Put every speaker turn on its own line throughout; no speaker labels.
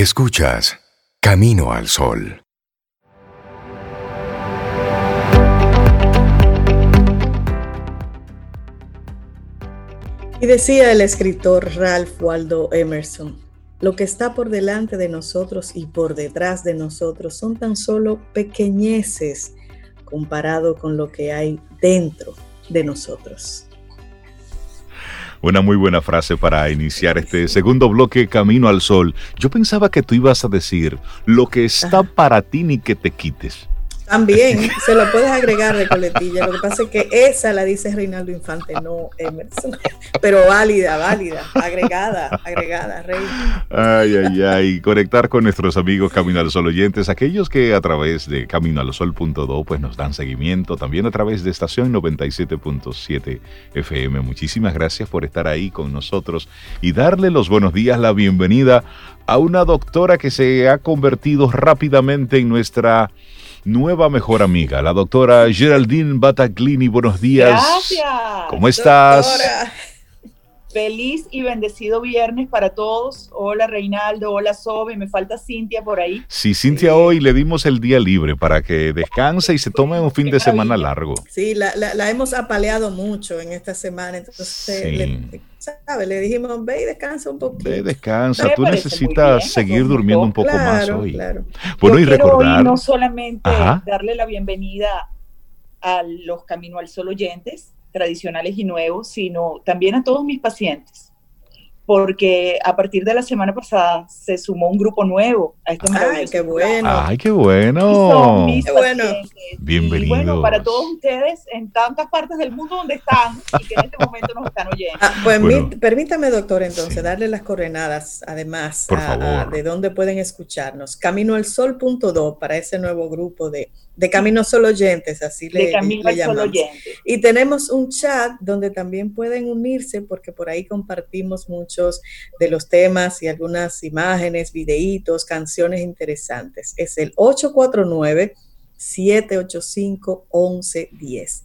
Escuchas Camino al Sol.
Y decía el escritor Ralph Waldo Emerson, lo que está por delante de nosotros y por detrás de nosotros son tan solo pequeñeces comparado con lo que hay dentro de nosotros.
Una muy buena frase para iniciar este segundo bloque Camino al Sol. Yo pensaba que tú ibas a decir, lo que está para ti ni que te quites.
También se lo puedes agregar de coletilla. Lo que pasa es que esa la dice Reinaldo Infante, no Emerson. Pero válida, válida, agregada, agregada, Rey.
Ay, ay, ay. Conectar con nuestros amigos Camino al Sol oyentes, aquellos que a través de caminoalsol.do pues nos dan seguimiento, también a través de estación 97.7 FM. Muchísimas gracias por estar ahí con nosotros y darle los buenos días, la bienvenida a una doctora que se ha convertido rápidamente en nuestra nueva mejor amiga, la doctora Geraldine Bataglini. Buenos días.
Gracias.
¿Cómo estás?
Feliz y bendecido viernes para todos. Hola Reinaldo, hola Sobe, me falta Cintia por ahí.
Sí, Cintia, hoy le dimos el día libre para que descanse y se tome un fin de semana largo.
Sí, la, hemos apaleado mucho en esta semana, entonces le, le dijimos, ve y descansa un poquito.
Ve, descansa, tú necesitas seguir durmiendo un poco más hoy.
Claro.
Bueno, y recordar...
no solamente darle la bienvenida a los Camino al Sol oyentes, tradicionales y nuevos, sino también a todos mis pacientes porque a partir de la semana pasada se sumó un grupo nuevo a
Ay, qué bueno.
Ay, qué bueno.
Qué bueno.
Bienvenidos.
bueno, para todos ustedes en tantas partes del mundo donde están y que en este momento nos están oyendo.
Ah, pues permítame, doctor, entonces, darle las coordenadas, además, de dónde pueden escucharnos. Caminoalsol.do para ese nuevo grupo de, de Camino Solo Oyentes, así le,
Camino
llamamos. Y tenemos un chat donde también pueden unirse porque por ahí compartimos mucho de los temas y algunas imágenes, videitos, canciones interesantes. Es el 849-785-1110.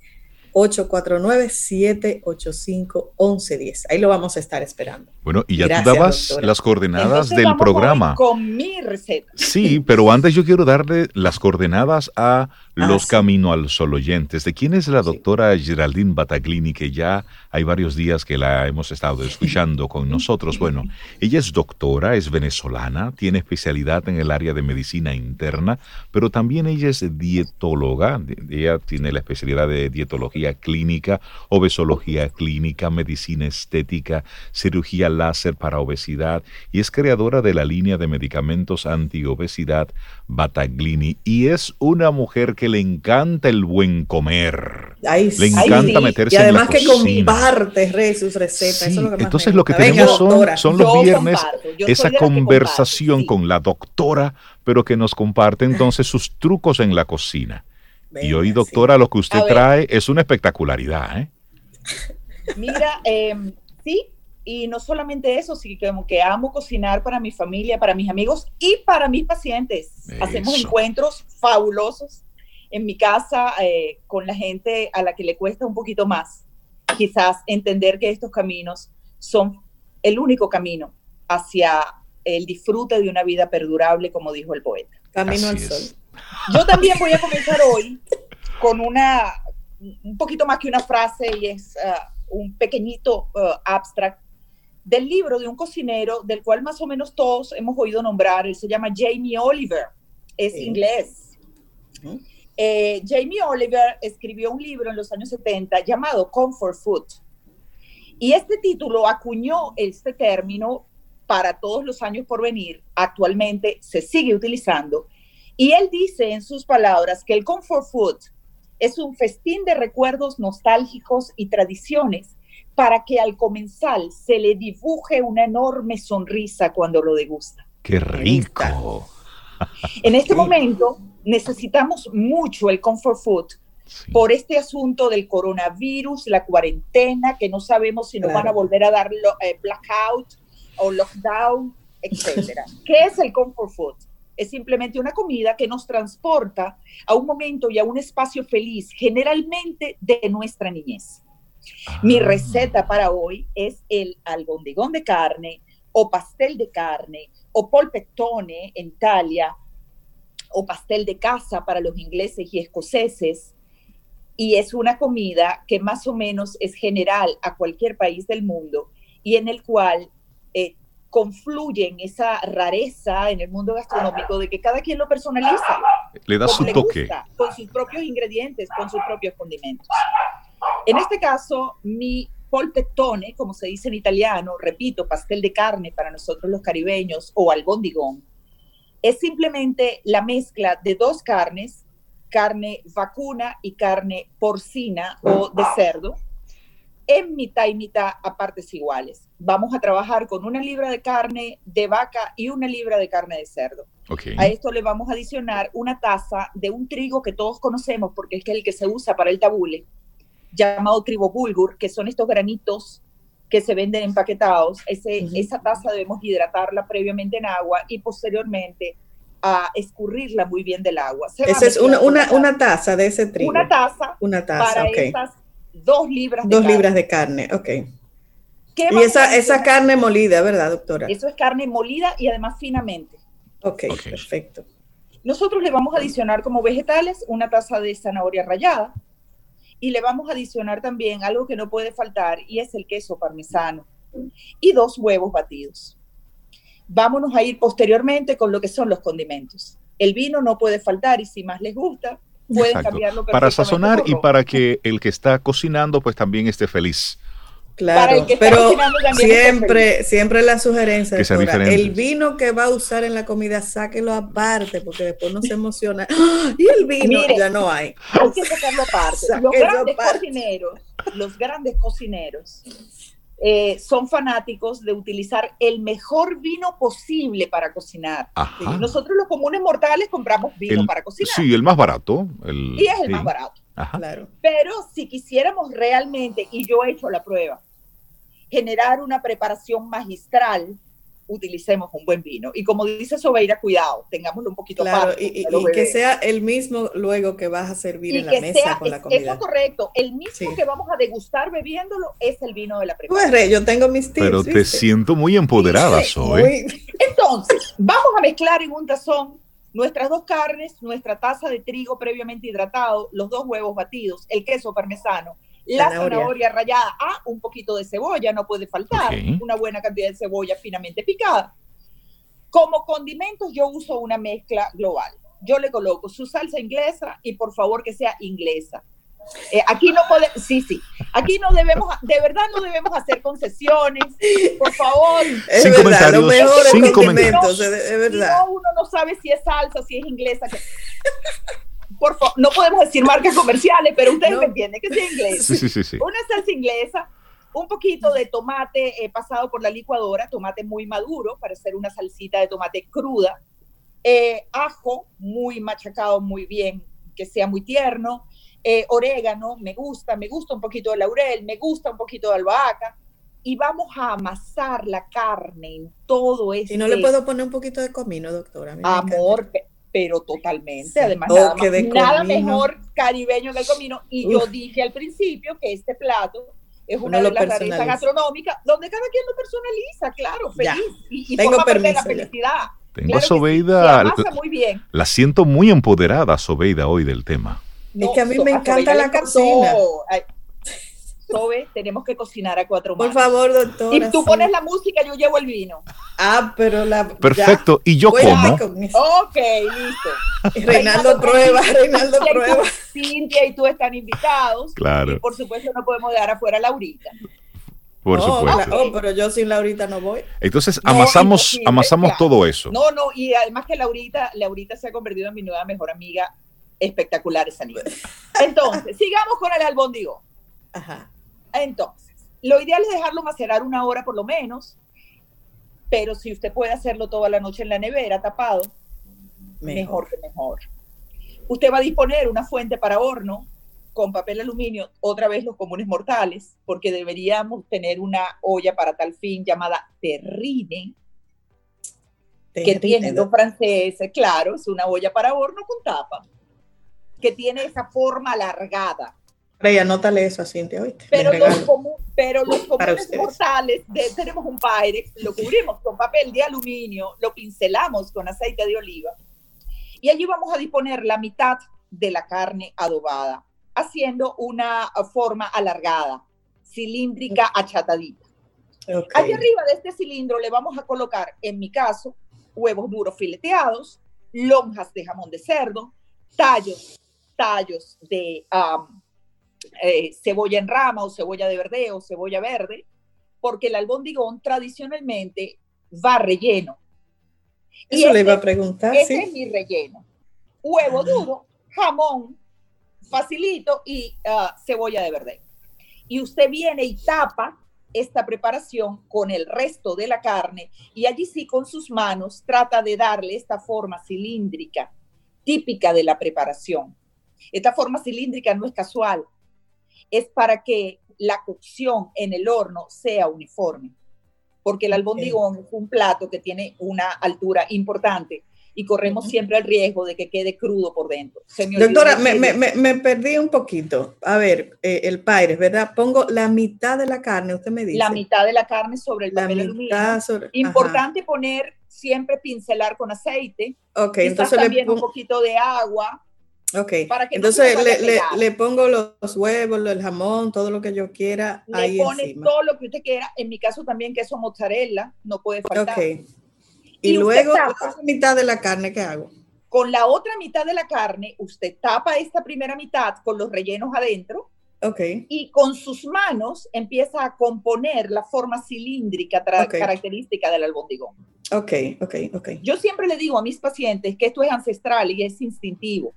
849-785-1110. Ahí lo vamos a estar esperando.
Bueno, y ya tú dabas las coordenadas del programa.
Con mi receta.
Sí, pero antes yo quiero darle las coordenadas a ah, los Camino al Sol oyentes. ¿De quién es la doctora Geraldine Bataglini, que ya hay varios días que la hemos estado escuchando con nosotros? Bueno, ella es doctora, es venezolana, tiene especialidad en el área de medicina interna, pero también ella es dietóloga. Ella tiene la especialidad de dietología clínica, obesología clínica, medicina estética, cirugía láser para obesidad y es creadora de la línea de medicamentos anti-obesidad Bataglini y es una mujer que le encanta el buen comer. le encanta meterse en la cocina.
Y además que comparte sus recetas.
entonces lo que tenemos son, los viernes esa conversación con la doctora, pero que nos comparte entonces sus trucos en la cocina. y hoy, doctora, lo que usted trae es una espectacularidad. ¿eh?
Mira, eh, sí, y no solamente eso, sino que amo cocinar para mi familia, para mis amigos y para mis pacientes. Hacemos encuentros fabulosos en mi casa eh, con la gente a la que le cuesta un poquito más, quizás entender que estos caminos son el único camino hacia el disfrute de una vida perdurable, como dijo el poeta.
Camino al sol.
Yo también voy a comenzar hoy con una, un poquito más que una frase y es uh, un pequeñito uh, abstract del libro de un cocinero del cual más o menos todos hemos oído nombrar. Él se llama Jamie Oliver, es inglés. Eh, Jamie Oliver escribió un libro en los años 70 llamado Comfort Food. Y este título acuñó este término para todos los años por venir. Actualmente se sigue utilizando. Y él dice en sus palabras que el comfort food es un festín de recuerdos nostálgicos y tradiciones para que al comensal se le dibuje una enorme sonrisa cuando lo degusta.
¡Qué rico!
En este momento necesitamos mucho el comfort food por este asunto del coronavirus, la cuarentena, que no sabemos si nos van a volver a dar eh, blackout o lockdown, etcétera. ¿Qué es el comfort food? Es simplemente una comida que nos transporta a un momento y a un espacio feliz, generalmente de nuestra niñez. Mi ah. receta para hoy es el albondigón de carne o pastel de carne, o polpettone en Italia, o pastel de casa para los ingleses y escoceses. Y es una comida que más o menos es general a cualquier país del mundo y en el cual eh, confluyen esa rareza en el mundo gastronómico de que cada quien lo personaliza.
Le da su toque.
con sus propios ingredientes, con sus propios condimentos. En este caso, mi polpettone, como se dice en italiano, repito, pastel de carne para nosotros los caribeños o albondigón, es simplemente la mezcla de dos carnes, carne vacuna y carne porcina o de cerdo, en mitad y mitad a partes iguales. Vamos a trabajar con una libra de carne de vaca y una libra de carne de cerdo. A esto le vamos a adicionar una taza de un trigo que todos conocemos porque es el que se usa para el tabule, llamado trigo bulgur, que son estos granitos que se venden empaquetados. Ese, Esa taza debemos hidratarla previamente en agua y posteriormente a escurrirla muy bien del agua.
Esa es una, una, una, taza de ese trigo.
Una taza.
Una taza,
para esas dos libras
de dos libras de carne, ok. Y esa, esa carne molida, ¿verdad, doctora?
Eso es carne molida y además finamente.
Ok, perfecto.
Nosotros le vamos a adicionar como vegetales una taza de zanahoria rallada, y le vamos a adicionar también algo que no puede faltar y es el queso parmesano y dos huevos batidos. Vámonos a ir posteriormente con lo que son los condimentos. El vino no puede faltar y si más les gusta, pueden cambiarlo.
Para sazonar y para que el que está cocinando pues también esté feliz.
Claro, pero siempre, siempre la sugerencia, el vino que va a usar en la comida, sáquelo aparte, porque después no se emociona. Y el vino ya no hay.
Hay que sacarlo aparte. los grandes cocineros, los grandes cocineros eh, son fanáticos de utilizar el mejor vino posible para cocinar. Nosotros los comunes mortales compramos vino para cocinar.
Sí, el más barato.
y es el más barato. Claro. Pero si quisiéramos realmente, y yo he hecho la prueba, generar una preparación magistral, utilicemos un buen vino. Y como dice Sobeira, cuidado, tengámoslo un poquito
claro, Y, que sea el mismo luego que vas a servir en la mesa con la comida.
Eso es correcto. El mismo que vamos a degustar bebiéndolo es el vino de la preparación.
Pues, yo tengo mis tips.
Pero te siento muy empoderada, Sobe.
Entonces, vamos a mezclar en un tazón nuestras dos carnes, nuestra taza de trigo previamente hidratado, los dos huevos batidos, el queso parmesano, la zanahoria, rallada, ah, un poquito de cebolla, no puede faltar, una buena cantidad de cebolla finamente picada. Como condimentos yo uso una mezcla global. Yo le coloco su salsa inglesa y por favor que sea inglesa. Eh, aquí no podemos, sí, sí, aquí no debemos, de verdad no debemos hacer concesiones, por favor.
Es sin verdad, comentarios,
mejor sin comentarios, es verdad.
No, uno no sabe si es salsa, si es inglesa. Por favor, no podemos decir marcas comerciales, pero ustedes me entienden que sea inglesa.
Sí, sí, sí,
Una salsa inglesa, un poquito de tomate eh, pasado por la licuadora, tomate muy maduro para hacer una salsita de tomate cruda, eh, ajo muy machacado, muy bien, que sea muy tierno, eh, orégano, me gusta, me gusta un poquito de laurel, me gusta un poquito de albahaca, y vamos a amasar la carne en todo eso.
¿Y no le puedo poner un poquito de comino, doctora?
Amor, pero totalmente. Además, nada, mejor caribeño que el comino. Y yo dije al principio que este plato es una de las rarezas gastronómicas donde cada quien lo personaliza, claro, feliz. Y,
Tengo forma
permiso, la felicidad.
Tengo a Sobeida,
la, muy bien.
la siento muy empoderada, Sobeida, hoy del tema.
Es que a mí me encanta la cocina.
Sobe, tenemos que cocinar a cuatro
manos. Por favor, doctora.
Y tú pones la música, yo llevo el vino.
Ah, pero la.
Perfecto, y yo como.
Ok, listo.
Reinaldo prueba, Reinaldo prueba.
Cintia y tú están invitados.
Claro.
Y por supuesto no podemos dejar afuera a Laurita.
Por supuesto.
Oh, pero yo sin Laurita no voy.
Entonces amasamos, amasamos todo eso.
No, no, y además que Laurita, Laurita se ha convertido en mi nueva mejor amiga espectacular esa niña. Entonces, sigamos con el albóndigo.
Ajá.
Entonces, lo ideal es dejarlo macerar una hora por lo menos, pero si usted puede hacerlo toda la noche en la nevera tapado, mejor, que mejor. Usted va a disponer una fuente para horno con papel aluminio, otra vez los comunes mortales, porque deberíamos tener una olla para tal fin llamada terrine, que tiene dos franceses, claro, es una olla para horno con tapa, que tiene esa forma alargada.
Rey, anótale eso a Cintia hoy.
Pero los, pero los comunes mortales, tenemos un Pyrex, lo cubrimos con papel de aluminio, lo pincelamos con aceite de oliva y allí vamos a disponer la mitad de la carne adobada, haciendo una forma alargada, cilíndrica, achatadita. Allí arriba de este cilindro le vamos a colocar, en mi caso, huevos duros fileteados, lonjas de jamón de cerdo, tallos, tallos de eh, cebolla en rama o cebolla de verde o cebolla verde, porque el albondigón tradicionalmente va relleno.
Eso le iba a preguntar.
Ese es mi relleno. Huevo ah. duro, jamón, facilito y ah, cebolla de verde. Y usted viene y tapa esta preparación con el resto de la carne y allí sí con sus manos trata de darle esta forma cilíndrica típica de la preparación. Esta forma cilíndrica no es casual, es para que la cocción en el horno sea uniforme, porque el albondigón es un plato que tiene una altura importante y corremos siempre el riesgo de que quede crudo por dentro.
Doctora, me, me, me, perdí un poquito. A ver, eh, el Pyrex, ¿verdad? Pongo la mitad de la carne, usted me dice.
La mitad de la carne sobre el papel aluminio. Importante poner siempre pincelar con aceite.
Ok, entonces
también un poquito de agua.
Ok, entonces le, le, le, pongo los huevos, el jamón, todo lo que yo quiera
le ahí pone todo lo que usted quiera. En mi caso también queso mozzarella, no puede faltar. Ok.
Y, luego la mitad de la carne, ¿qué hago?
Con la otra mitad de la carne, usted tapa esta primera mitad con los rellenos adentro.
Ok.
Y con sus manos empieza a componer la forma cilíndrica característica del albondigón.
Ok, ok, ok.
Yo siempre le digo a mis pacientes que esto es ancestral y es instintivo.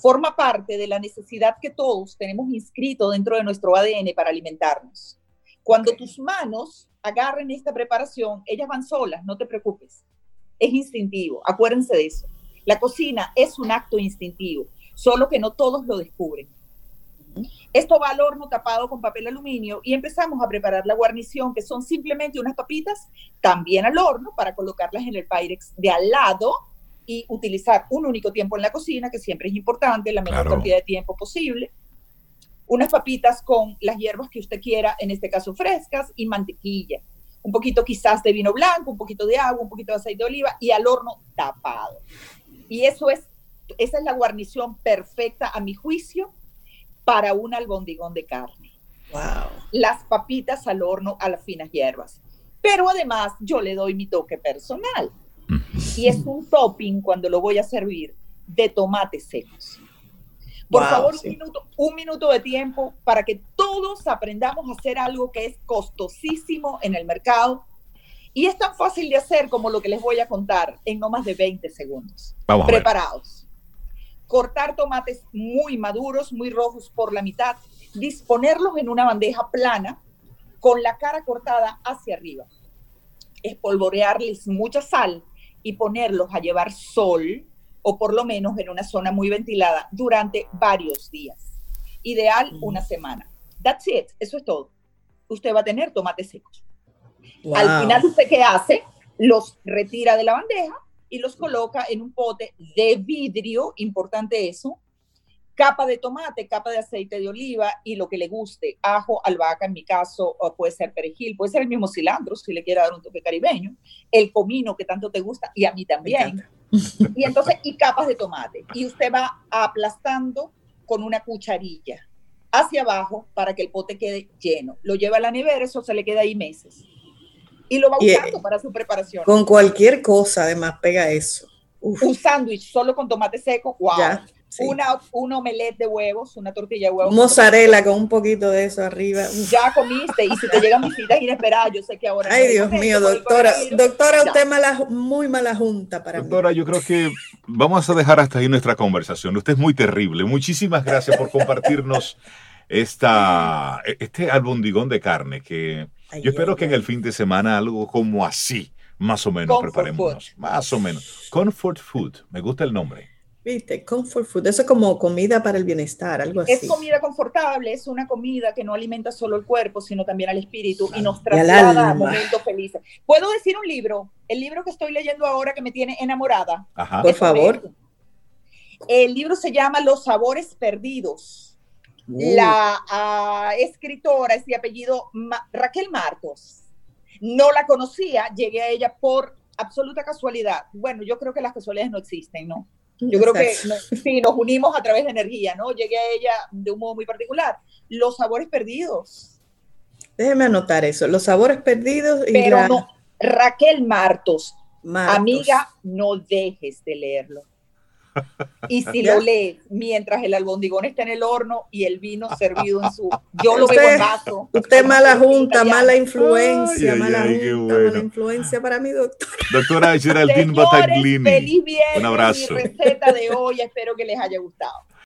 Forma parte de la necesidad que todos tenemos inscrito dentro de nuestro ADN para alimentarnos. Cuando tus manos agarren esta preparación, ellas van solas, no te preocupes es instintivo, acuérdense de eso. La cocina es un acto instintivo, solo que no todos lo descubren. Esto va al horno tapado con papel aluminio y empezamos a preparar la guarnición, que son simplemente unas papitas, también al horno para colocarlas en el Pyrex de al lado y utilizar un único tiempo en la cocina, que siempre es importante, la menor cantidad de tiempo posible. Unas papitas con las hierbas que usted quiera, en este caso frescas, y mantequilla un poquito quizás de vino blanco, un poquito de agua, un poquito de aceite de oliva y al horno tapado. Y eso es, esa es la guarnición perfecta a mi juicio para un albondigón de carne.
Wow.
Las papitas al horno a las finas hierbas. Pero además yo le doy mi toque personal. Y es un topping cuando lo voy a servir de tomates secos. Por favor, un, minuto, un minuto de tiempo para que todos aprendamos a hacer algo que es costosísimo en el mercado y es tan fácil de hacer como lo que les voy a contar en no más de 20 segundos.
Vamos
Preparados. Cortar tomates muy maduros, muy rojos por la mitad, disponerlos en una bandeja plana con la cara cortada hacia arriba. Espolvorearles mucha sal y ponerlos a llevar sol o por lo menos en una zona muy ventilada durante varios días. Ideal una semana. That's it, eso es todo. Usted va a tener tomates secos. Al final, ¿usted qué hace? Los retira de la bandeja y los coloca en un pote de vidrio, importante eso, capa de tomate, capa de aceite de oliva y lo que le guste, ajo, albahaca en mi caso, o puede ser perejil, puede ser el mismo cilantro si le quiere dar un toque caribeño, el comino que tanto te gusta y a mí también. Y entonces, y capas de tomate. Y usted va aplastando con una cucharilla hacia abajo para que el pote quede lleno. Lo lleva a la nevera, eso se le queda ahí meses. Y lo va usando para su preparación.
Con cualquier cosa, además, pega eso.
Un sándwich solo con tomate seco, wow. Una, un omelette de huevos, una tortilla de huevos.
Mozzarella con un poquito de eso arriba.
Ya comiste y si te llegan visitas inesperadas, yo sé que ahora...
Ay, Dios mío, doctora. Doctora, usted mala, muy mala junta para
doctora, yo creo que vamos a dejar hasta ahí nuestra conversación. Usted es muy terrible. Muchísimas gracias por compartirnos esta, este albondigón de carne que yo espero que en el fin de semana algo como así, más o menos, preparemos. Más o menos. Comfort Food, me gusta el nombre.
Viste, comfort food, eso es como comida para el bienestar, algo así.
Es comida confortable, es una comida que no alimenta solo el cuerpo, sino también al espíritu y nos traslada a momentos felices. ¿Puedo decir un libro? El libro que estoy leyendo ahora que me tiene enamorada.
Por favor.
El libro se llama Los sabores perdidos. La ah, escritora es de apellido Raquel Martos. No la conocía, llegué a ella por absoluta casualidad. Bueno, yo creo que las casualidades no existen, ¿no? Yo creo que sí, nos unimos a través de energía, ¿no? Llegué a ella de un modo muy particular. Los sabores perdidos.
Déjeme anotar eso, los sabores perdidos.
Y Pero no, Raquel Martos, amiga, no dejes de leerlo. Y si lo lees mientras el albondigón está en el horno y el vino servido en su. Yo lo veo en vaso.
Usted mala junta, mala influencia, mala junta, mala influencia para mi doctor.
Doctora Geraldine Bataglini.
Feliz viernes. Un abrazo. Mi receta de hoy, espero que les haya gustado.